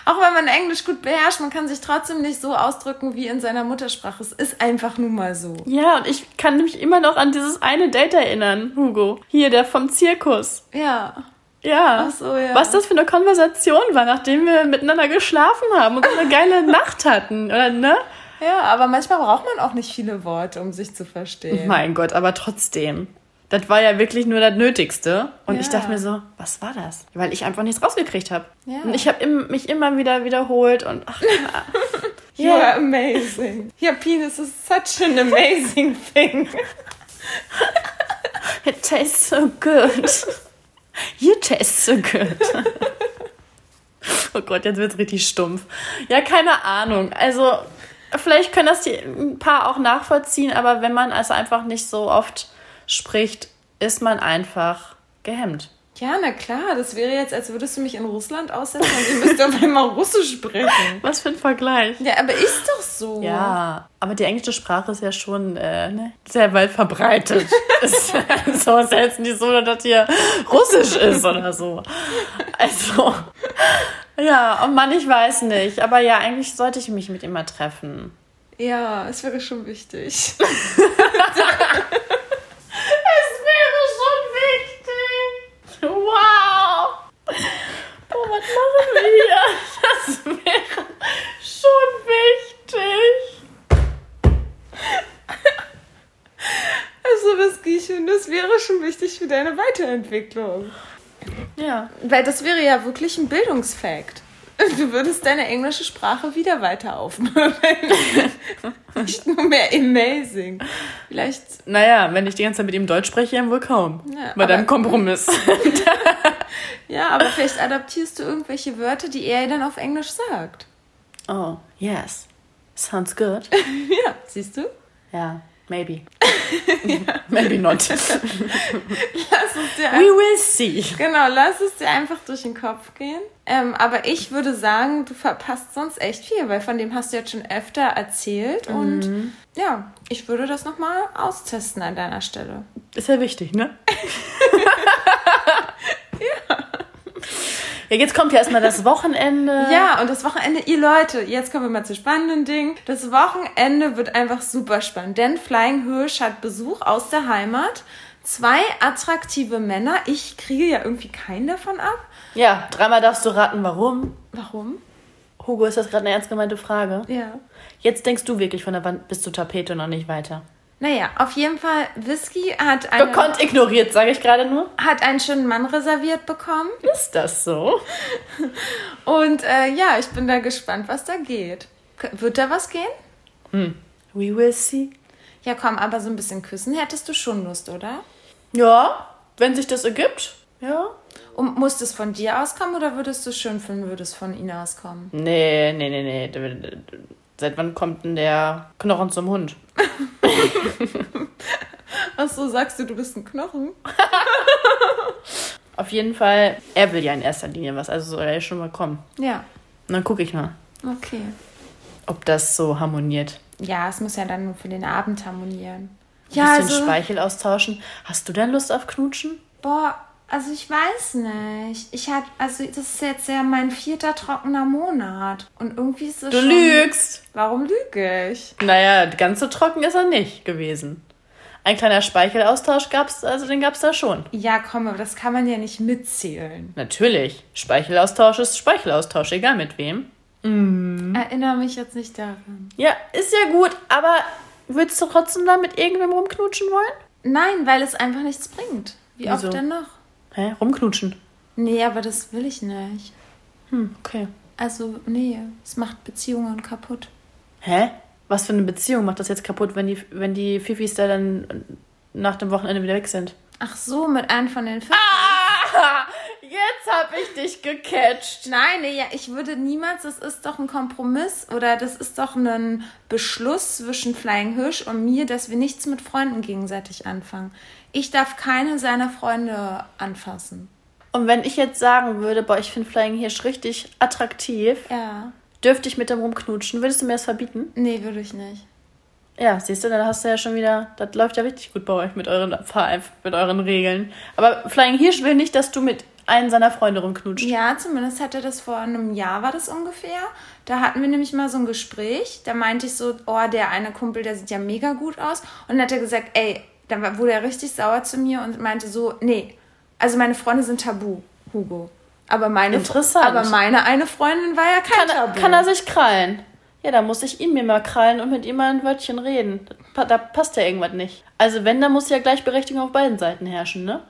auch wenn man Englisch gut beherrscht, man kann sich trotzdem nicht so ausdrücken wie in seiner Muttersprache. Es ist einfach nun mal so. Ja, und ich kann mich immer noch an dieses eine Date erinnern, Hugo. Hier, der vom Zirkus. Ja. Ja. Ach so, ja. Was das für eine Konversation war, nachdem wir miteinander geschlafen haben und so eine geile Nacht hatten, oder ne? Ja, aber manchmal braucht man auch nicht viele Worte, um sich zu verstehen. Mein Gott, aber trotzdem. Das war ja wirklich nur das Nötigste. Und ich Ja. dachte mir so, was war das? Weil ich einfach nichts rausgekriegt habe. Ja. Und ich habe mich immer wieder wiederholt und ach, You are amazing. Your penis is such an amazing thing. it tastes so good. You taste so good. oh Gott, jetzt wird's richtig stumpf. Ja, keine Ahnung. Also, vielleicht können das die ein paar auch nachvollziehen, aber wenn man also einfach nicht so oft spricht, ist man einfach gehemmt. Ja, na klar, das wäre jetzt, als würdest du mich in Russland aussetzen und ich müsste auf einmal Russisch sprechen. Was für ein Vergleich. Ja, aber ist doch so. Ja, aber die englische Sprache ist ja schon äh, ne, sehr weit verbreitet. ist so selten nicht so, dass hier Russisch ist oder so. Also, ja, oh Mann, ich weiß nicht. Aber ja, eigentlich sollte ich mich mit ihm mal treffen. Ja, es wäre schon wichtig. Es wäre schon wichtig. Wow. Boah, was machen wir hier? Das wäre schon wichtig. Also, was das wäre schon wichtig für deine Weiterentwicklung. Ja. Weil das wäre ja wirklich ein Bildungsfakt. Du würdest deine englische Sprache wieder weiter aufmöbeln. Nicht nur mehr amazing. Vielleicht, Naja, wenn ich die ganze Zeit mit ihm Deutsch spreche, dann wohl kaum. Ja, Bei aber- deinem Kompromiss. ja, aber vielleicht adaptierst du irgendwelche Wörter, die er dann auf Englisch sagt. Oh, yes. Sounds good. Ja, siehst du? Ja, maybe. maybe not. Lass es dir We will see. Genau, lass es dir einfach durch den Kopf gehen. Ähm, aber ich würde sagen, du verpasst sonst echt viel, weil von dem hast du jetzt schon öfter erzählt. Und ja, ich würde das nochmal austesten an deiner Stelle. Ist ja wichtig, ne? ja. Ja, jetzt kommt ja erstmal das Wochenende. Ja, und das Wochenende, ihr Leute, jetzt kommen wir mal zu spannenden Dingen. Das Wochenende wird einfach super spannend, denn Flying Hirsch hat Besuch aus der Heimat. Zwei attraktive Männer. Ich kriege ja irgendwie keinen davon ab. Ja, dreimal darfst du raten, warum. Warum? Hugo, ist das gerade eine ernst gemeinte Frage? Ja. Jetzt denkst du wirklich von der Wand bis zur Tapete noch nicht weiter. Naja, auf jeden Fall, Whisky hat, eine, Gekonnt ignoriert, sage ich gerade nur. hat einen schönen Mann reserviert bekommen. Ist das so? Und äh, ja, ich bin da gespannt, was da geht. Wird da was gehen? We will see. Ja, komm, aber so ein bisschen küssen hättest du schon Lust, oder? Ja, wenn sich das ergibt. Ja. Und muss es von dir auskommen oder würdest du es schön finden, würde es von ihm auskommen? Nee, nee, nee, nee. Seit wann kommt denn der Knochen zum Hund? Ach so, sagst du, du bist ein Knochen? Auf jeden Fall, er will ja in erster Linie was, also soll er ja schon mal kommen. Ja, Und dann gucke ich mal, okay. ob das so harmoniert. Ja, es muss ja dann nur für den Abend harmonieren. Ja, bisschen also, Speichel austauschen. Hast du denn Lust auf Knutschen? Boah, also ich weiß nicht. Ich hatte, also das ist jetzt ja mein vierter trockener Monat. Und irgendwie ist es Du schon, lügst! Warum lüge ich? Naja, ganz so trocken ist er nicht gewesen. Ein kleiner Speichelaustausch gab's, also den gab's da schon. Ja, komm, aber das kann man ja nicht mitzählen. Natürlich. Speichelaustausch ist Speichelaustausch, egal mit wem. Mm. Erinnere mich jetzt nicht daran. Ja, ist ja gut, aber würdest du trotzdem da mit irgendwem rumknutschen wollen? Nein, weil es einfach nichts bringt. Wie Wieso? oft denn noch? Hä? Rumknutschen? Nee, aber das will ich nicht. Hm, okay. Also, nee, es macht Beziehungen kaputt. Hä? Was für eine Beziehung macht das jetzt kaputt, wenn die, wenn die Fifis da dann nach dem Wochenende wieder weg sind? Ach so, mit einem von den Fifis. Ah, jetzt hab ich dich gecatcht. Nein, nee, ja, ich würde niemals, das ist doch ein Kompromiss oder das ist doch ein Beschluss zwischen Flying Hirsch und mir, dass wir nichts mit Freunden gegenseitig anfangen. Ich darf keine seiner Freunde anfassen. Und wenn ich jetzt sagen würde, boah, ich finde Flying Hirsch richtig attraktiv. Ja dürfte ich mit dem rumknutschen. Würdest du mir das verbieten? Nee, würde ich nicht. Ja, siehst du, dann hast du ja schon wieder, das läuft ja richtig gut bei euch mit euren, mit euren Regeln. Aber Flying Hirsch will nicht, dass du mit einem seiner Freunde rumknutscht. Ja, zumindest hat er das vor einem Jahr, war das ungefähr. Da hatten wir nämlich mal so ein Gespräch. Da meinte ich so, oh, der eine Kumpel, der sieht ja mega gut aus. Und dann hat er gesagt, ey, dann wurde er richtig sauer zu mir und meinte so, nee, also meine Freunde sind tabu, Hugo. Aber meine, Interessant. aber meine eine Freundin war ja kein kann, Tabu. Kann er sich krallen? Ja, da muss ich ihn mir mal krallen und mit ihm mal ein Wörtchen reden. Da passt ja irgendwas nicht. Also wenn, dann muss ja Gleichberechtigung auf beiden Seiten herrschen, ne?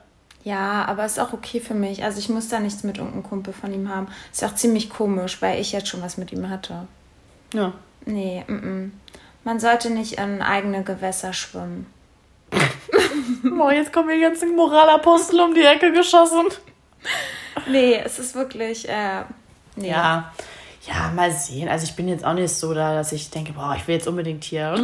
Ja, aber ist auch okay für mich. Also ich muss da nichts mit irgendeinem Kumpel von ihm haben. Ist auch ziemlich komisch, weil ich jetzt schon was mit ihm hatte. Ja. Nee, m, -m. man sollte nicht in eigene Gewässer schwimmen. Boah, jetzt kommen die ganzen Moralapostel um die Ecke geschossen nee, es ist wirklich. Äh, nee. Ja. Ja, mal sehen. Also ich bin jetzt auch nicht so da, dass ich denke, boah, ich will jetzt unbedingt hier.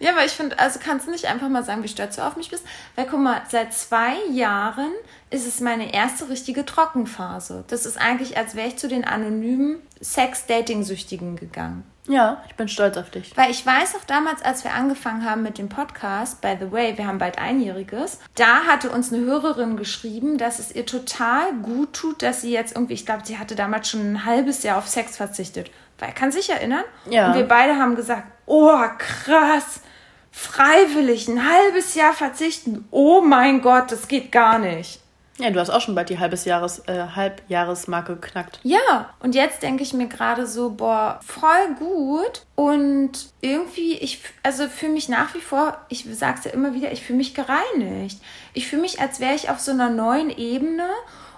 ja, aber ich finde, also kannst du nicht einfach mal sagen, wie stolz du auf mich bist? Weil guck mal, seit zwei Jahren ist es meine erste richtige Trockenphase. Das ist eigentlich, als wäre ich zu den anonymen Sex-Dating-Süchtigen gegangen. Ja, ich bin stolz auf dich. Weil ich weiß auch damals, als wir angefangen haben mit dem Podcast, by the way, wir haben bald einjähriges, da hatte uns eine Hörerin geschrieben, dass es ihr total gut tut, dass sie jetzt irgendwie, ich glaube, sie hatte damals schon ein halbes Jahr auf Sex verzichtet. Weil, kann sich erinnern? Ja. Und wir beide haben gesagt, oh, krass, freiwillig ein halbes Jahr verzichten. Oh mein Gott, das geht gar nicht. Ja, du hast auch schon bald die halbes Jahres, äh, Halbjahresmarke geknackt. Ja, und jetzt denke ich mir gerade so, boah, voll gut. Und irgendwie, ich, also fühle mich nach wie vor, ich sag's ja immer wieder, ich fühle mich gereinigt. Ich fühle mich, als wäre ich auf so einer neuen Ebene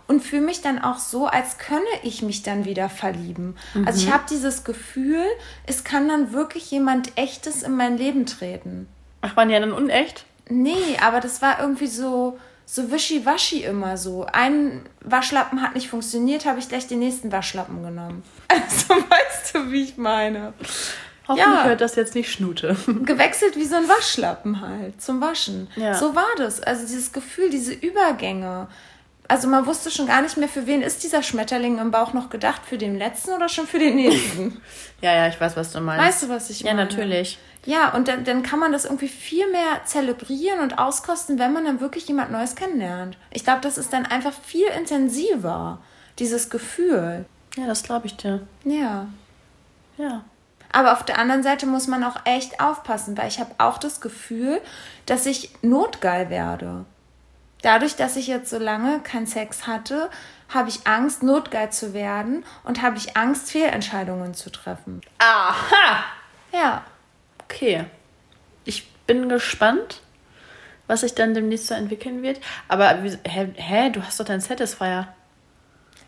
und fühle mich dann auch so, als könne ich mich dann wieder verlieben. Mhm. Also ich mhm. habe dieses Gefühl, es kann dann wirklich jemand Echtes in mein Leben treten. Ach, waren die ja dann unecht? Nee, aber das war irgendwie so so wischiwaschi immer so. Ein Waschlappen hat nicht funktioniert, habe ich gleich den nächsten Waschlappen genommen. Also weißt du, wie ich meine. Hoffentlich ja. hört das jetzt nicht Schnute. Gewechselt wie so ein Waschlappen halt zum Waschen. Ja. So war das. Also dieses Gefühl, diese Übergänge. Also man wusste schon gar nicht mehr, für wen ist dieser Schmetterling im Bauch noch gedacht? Für den letzten oder schon für den nächsten? ja, ja, ich weiß, was du meinst. Weißt du, was ich meine? Ja, natürlich. Ja, und dann, dann kann man das irgendwie viel mehr zelebrieren und auskosten, wenn man dann wirklich jemand Neues kennenlernt. Ich glaube, das ist dann einfach viel intensiver, dieses Gefühl. Ja, das glaube ich dir. Ja. Ja. Aber auf der anderen Seite muss man auch echt aufpassen, weil ich habe auch das Gefühl, dass ich notgeil werde. Dadurch, dass ich jetzt so lange keinen Sex hatte, habe ich Angst, notgeil zu werden und habe ich Angst, Fehlentscheidungen zu treffen. Aha! Ja. Okay. Ich bin gespannt, was sich dann demnächst so entwickeln wird. Aber hä, hä du hast doch deinen Satisfier.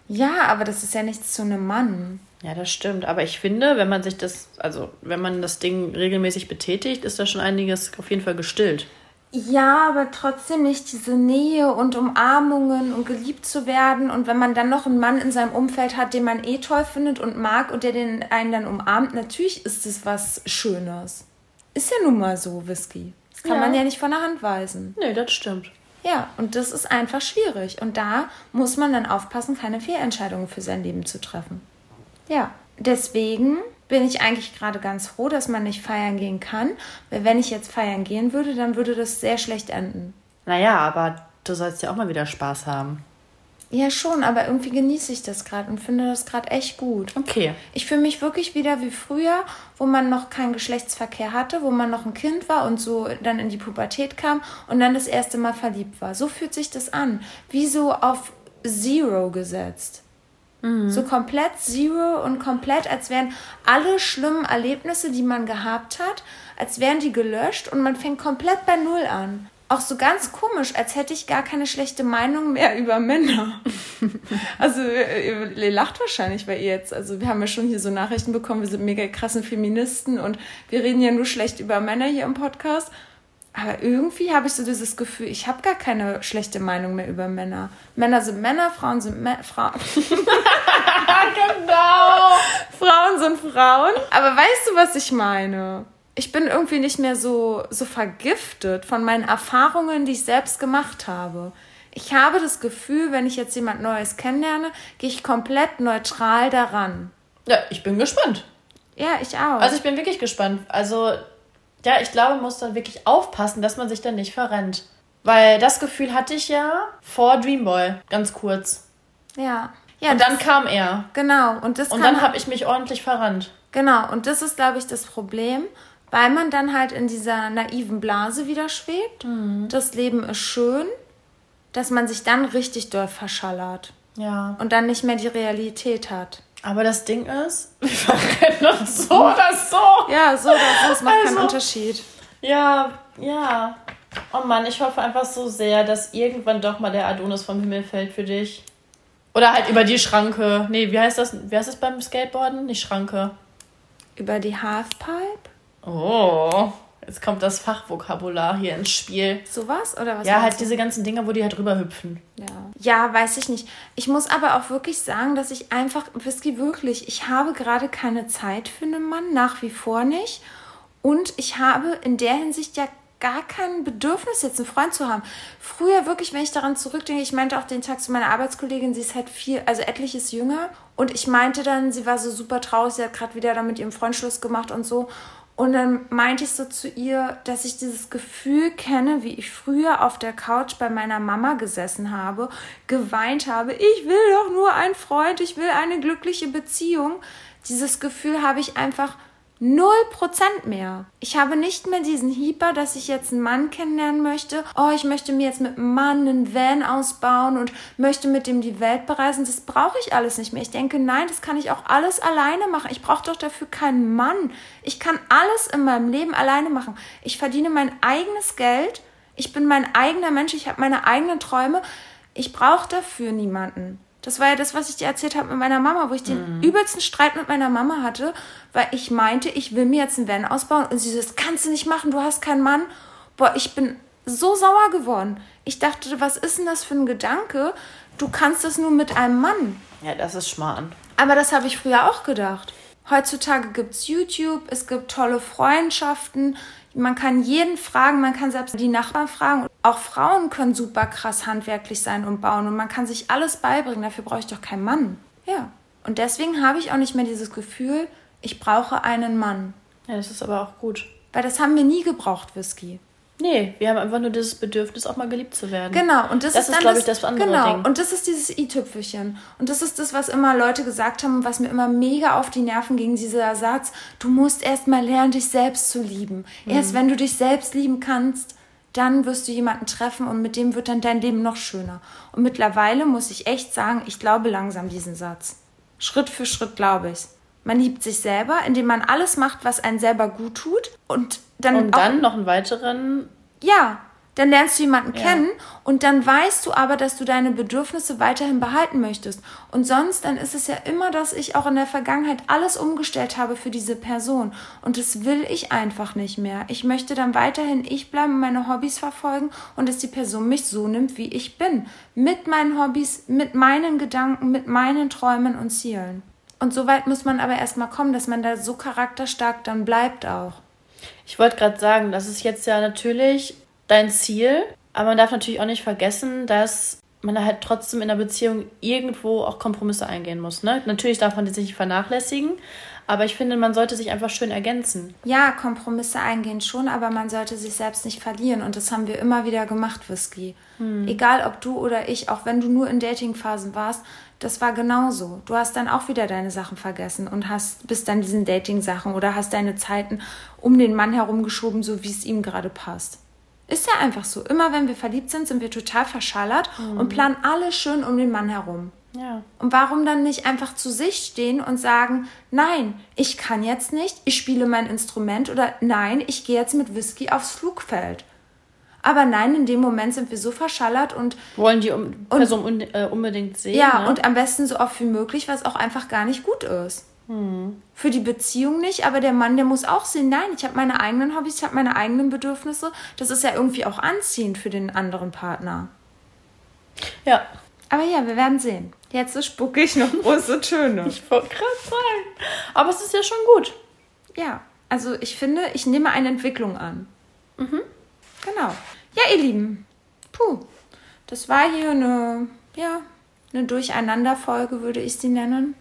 Ja, aber das ist ja nichts zu einem Mann. Ja, das stimmt. Aber ich finde, wenn man sich das, also wenn man das Ding regelmäßig betätigt, ist da schon einiges auf jeden Fall gestillt. Ja, aber trotzdem nicht diese Nähe und Umarmungen und geliebt zu werden. Und wenn man dann noch einen Mann in seinem Umfeld hat, den man eh toll findet und mag und der den einen dann umarmt, natürlich ist es was Schönes. Ist ja nun mal so, Whisky. Das kann ja. man ja nicht von der Hand weisen. Nee, das stimmt. Ja, und das ist einfach schwierig. Und da muss man dann aufpassen, keine Fehlentscheidungen für sein Leben zu treffen. Ja, deswegen bin ich eigentlich gerade ganz froh, dass man nicht feiern gehen kann. Weil wenn ich jetzt feiern gehen würde, dann würde das sehr schlecht enden. Naja, aber du sollst ja auch mal wieder Spaß haben. Ja, schon, aber irgendwie genieße ich das gerade und finde das gerade echt gut. Okay. Ich fühle mich wirklich wieder wie früher, wo man noch keinen Geschlechtsverkehr hatte, wo man noch ein Kind war und so dann in die Pubertät kam und dann das erste Mal verliebt war. So fühlt sich das an. Wie so auf Zero gesetzt. So komplett Zero und komplett, als wären alle schlimmen Erlebnisse, die man gehabt hat, als wären die gelöscht und man fängt komplett bei Null an. Auch so ganz komisch, als hätte ich gar keine schlechte Meinung mehr über Männer. Also ihr, ihr lacht wahrscheinlich bei ihr jetzt. Also wir haben ja schon hier so Nachrichten bekommen, wir sind mega krassen Feministen und wir reden ja nur schlecht über Männer hier im Podcast. Aber irgendwie habe ich so dieses Gefühl, ich habe gar keine schlechte Meinung mehr über Männer. Männer sind Männer, Frauen sind Mä Frauen. genau. Frauen sind Frauen. Aber weißt du, was ich meine? Ich bin irgendwie nicht mehr so, so vergiftet von meinen Erfahrungen, die ich selbst gemacht habe. Ich habe das Gefühl, wenn ich jetzt jemand Neues kennenlerne, gehe ich komplett neutral daran. Ja, ich bin gespannt. Ja, ich auch. Also ich bin wirklich gespannt. Also, ja, ich glaube, man muss dann wirklich aufpassen, dass man sich dann nicht verrennt. Weil das Gefühl hatte ich ja vor Dreamboy, ganz kurz. ja. Ja, Und dann kam er. genau. Und das Und dann habe ich mich ordentlich verrannt. Genau, und das ist, glaube ich, das Problem, weil man dann halt in dieser naiven Blase wieder schwebt. Mhm. Das Leben ist schön, dass man sich dann richtig doll verschallert Ja. und dann nicht mehr die Realität hat. Aber das Ding ist, wir verrennen uns so oder so. Ja, so oder so, es macht keinen Also- Unterschied. Ja, ja. Oh Mann, ich hoffe einfach so sehr, dass irgendwann doch mal der Adonis vom Himmel fällt für dich. Oder halt über die Schranke. Nee, wie heißt das? Wie heißt das beim Skateboarden? Nicht Schranke. Über die Halfpipe? Oh, jetzt kommt das Fachvokabular hier ins Spiel. Sowas? Oder was? ja, halt du? diese ganzen Dinger, wo die halt rüberhüpfen. Ja. ja, weiß ich nicht. Ich muss aber auch wirklich sagen, dass ich einfach, Whisky, wirklich, ich habe gerade keine Zeit für einen Mann, nach wie vor nicht. Und ich habe in der Hinsicht ja gar kein Bedürfnis, jetzt einen Freund zu haben. Früher wirklich, wenn ich daran zurückdenke, ich meinte auch den Tag zu meiner Arbeitskollegin, sie ist halt viel, also etliches jünger. Und ich meinte dann, sie war so super traurig, sie hat gerade wieder da mit ihrem Freund Schluss gemacht und so. Und dann meinte ich so zu ihr, dass ich dieses Gefühl kenne, wie ich früher auf der Couch bei meiner Mama gesessen habe, geweint habe, ich will doch nur einen Freund, ich will eine glückliche Beziehung. Dieses Gefühl habe ich einfach null Prozent mehr. Ich habe nicht mehr diesen Hieper, dass ich jetzt einen Mann kennenlernen möchte. Oh, ich möchte mir jetzt mit einem Mann einen Van ausbauen und möchte mit dem die Welt bereisen. Das brauche ich alles nicht mehr. Ich denke, nein, das kann ich auch alles alleine machen. Ich brauche doch dafür keinen Mann. Ich kann alles in meinem Leben alleine machen. Ich verdiene mein eigenes Geld. Ich bin mein eigener Mensch. Ich habe meine eigenen Träume. Ich brauche dafür niemanden. Das war ja das, was ich dir erzählt habe mit meiner Mama, wo ich den übelsten Streit mit meiner Mama hatte, weil ich meinte, ich will mir jetzt einen Van ausbauen und sie so, das kannst du nicht machen, du hast keinen Mann. Boah, ich bin so sauer geworden. Ich dachte, was ist denn das für ein Gedanke? Du kannst das nur mit einem Mann. Ja, das ist Schmarrn. Aber das habe ich früher auch gedacht. Heutzutage gibt es YouTube, es gibt tolle Freundschaften, man kann jeden fragen, man kann selbst die Nachbarn fragen. Auch Frauen können super krass handwerklich sein und bauen und man kann sich alles beibringen. Dafür brauche ich doch keinen Mann. Ja. Und deswegen habe ich auch nicht mehr dieses Gefühl, ich brauche einen Mann. Ja, das ist aber auch gut. Weil das haben wir nie gebraucht, Whisky. Nee, wir haben einfach nur dieses Bedürfnis, auch mal geliebt zu werden. Genau, und das, Das ist, ist, dann glaub ich, das andere Genau, Ding. und das ist dieses i-Tüpfelchen. Und das ist das, was immer Leute gesagt haben und was mir immer mega auf die Nerven ging, dieser Satz, du musst erst mal lernen, dich selbst zu lieben. Erst Mhm. wenn du dich selbst lieben kannst, dann wirst du jemanden treffen und mit dem wird dann dein Leben noch schöner. Und mittlerweile muss ich echt sagen, ich glaube langsam diesen Satz. Schritt für Schritt glaube ich's. Man liebt sich selber, indem man alles macht, was einen selber gut tut und dann Und dann noch einen weiteren. ja, dann lernst du jemanden Ja. kennen und dann weißt du aber, dass du deine Bedürfnisse weiterhin behalten möchtest. Und sonst, dann ist es ja immer, dass ich auch in der Vergangenheit alles umgestellt habe für diese Person. Und das will ich einfach nicht mehr. Ich möchte dann weiterhin ich bleiben, meine Hobbys verfolgen und dass die Person mich so nimmt, wie ich bin. Mit meinen Hobbys, mit meinen Gedanken, mit meinen Träumen und Zielen. Und so weit muss man aber erstmal kommen, dass man da so charakterstark dann bleibt auch. Ich wollte gerade sagen, das ist jetzt ja natürlich dein Ziel, aber man darf natürlich auch nicht vergessen, dass man halt trotzdem in der Beziehung irgendwo auch Kompromisse eingehen muss. Ne? Natürlich darf man die sich nicht vernachlässigen, aber ich finde, man sollte sich einfach schön ergänzen. Ja, Kompromisse eingehen schon, aber man sollte sich selbst nicht verlieren. Und das haben wir immer wieder gemacht, Whisky. Egal ob du oder ich, auch wenn du nur in Datingphasen warst, das war genauso. Du hast dann auch wieder deine Sachen vergessen und hast bist dann diesen Dating-Sachen oder hast deine Zeiten um den Mann herumgeschoben, so wie es ihm gerade passt. Ist ja einfach so. Immer wenn wir verliebt sind, sind wir total verschallert und planen alles schön um den Mann herum. Ja. Und warum dann nicht einfach zu sich stehen und sagen, nein, ich kann jetzt nicht, ich spiele mein Instrument oder nein, ich gehe jetzt mit Whisky aufs Flugfeld. Aber nein, in dem Moment sind wir so verschallert und Wollen die um, Person un, äh, unbedingt sehen. ja, ne? und am besten so oft wie möglich, was auch einfach gar nicht gut ist. Für die Beziehung nicht, aber der Mann, der muss auch sehen, nein, ich habe meine eigenen Hobbys, ich habe meine eigenen Bedürfnisse. Das ist ja irgendwie auch anziehend für den anderen Partner. ja. Aber ja, wir werden sehen. Jetzt spucke ich noch große Töne. Ich wollte gerade sagen. Aber es ist ja schon gut. Ja, also ich finde, ich nehme eine Entwicklung an. Mhm. Genau. Ja, ihr Lieben. Puh. Das war hier eine, ja, eine Durcheinanderfolge, würde ich sie nennen.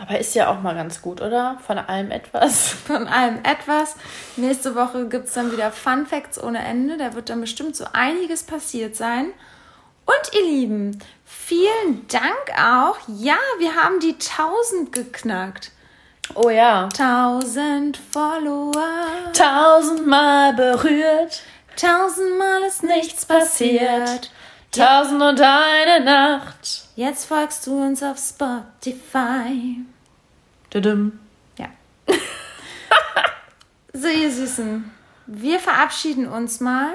Aber ist ja auch mal ganz gut, oder? Von allem etwas. Von allem etwas. Nächste Woche gibt es dann wieder Fun Facts ohne Ende. Da wird dann bestimmt so einiges passiert sein. Und ihr Lieben, vielen Dank auch. Ja, wir haben die 1000 geknackt. Oh ja. 1000 Follower. Tausendmal berührt, Tausendmal ist nichts passiert. Tausend und eine Nacht. Jetzt folgst du uns auf Spotify. Tudum. Ja. so, ihr Süßen. Wir verabschieden uns mal.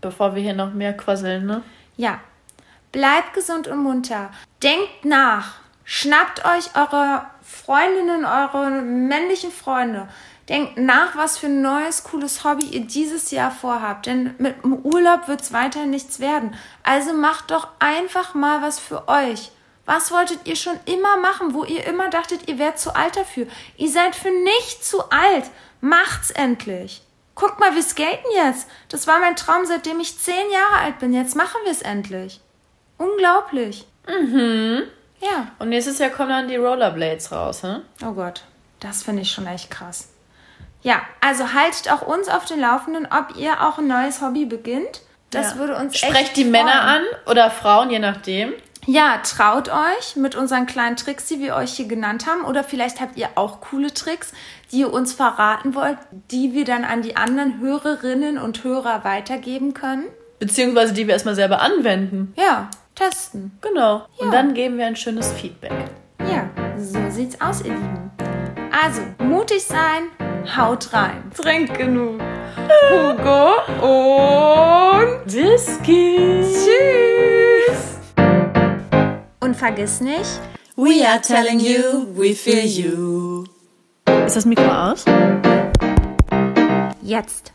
Bevor wir hier noch mehr quasseln, ne? Ja. Bleibt gesund und munter. Denkt nach. Schnappt euch eure Freundinnen, eure männlichen Freunde. Denkt nach, was für ein neues, cooles Hobby ihr dieses Jahr vorhabt. Denn mit dem Urlaub wird es weiterhin nichts werden. Also macht doch einfach mal was für euch. Was wolltet ihr schon immer machen, wo ihr immer dachtet, ihr wärt zu alt dafür? Ihr seid für nichts zu alt. Macht's endlich. Guckt mal, wir skaten jetzt. Das war mein Traum, seitdem ich zehn Jahre alt bin. Jetzt machen wir es endlich. Unglaublich. Mhm. Ja. Und nächstes Jahr kommen dann die Rollerblades raus, ne? Oh Gott, das finde ich schon echt krass. Ja, also haltet auch uns auf den Laufenden, ob ihr auch ein neues Hobby beginnt. Das Ja. würde uns echt Sprecht die freuen. Männer an oder Frauen, je nachdem. Ja, traut euch mit unseren kleinen Tricks, die wir euch hier genannt haben. Oder vielleicht habt ihr auch coole Tricks, die ihr uns verraten wollt, die wir dann an die anderen Hörerinnen und Hörer weitergeben können. Beziehungsweise die wir erstmal selber anwenden. Ja, testen. Genau. Ja. Und dann geben wir ein schönes Feedback. Ja, so sieht's aus, ihr Lieben. Also, mutig sein, haut rein. Trinkt genug. Hugo und Whisky. tschüss. Und vergiss nicht, We are telling you, we feel you. Ist das Mikro aus? jetzt.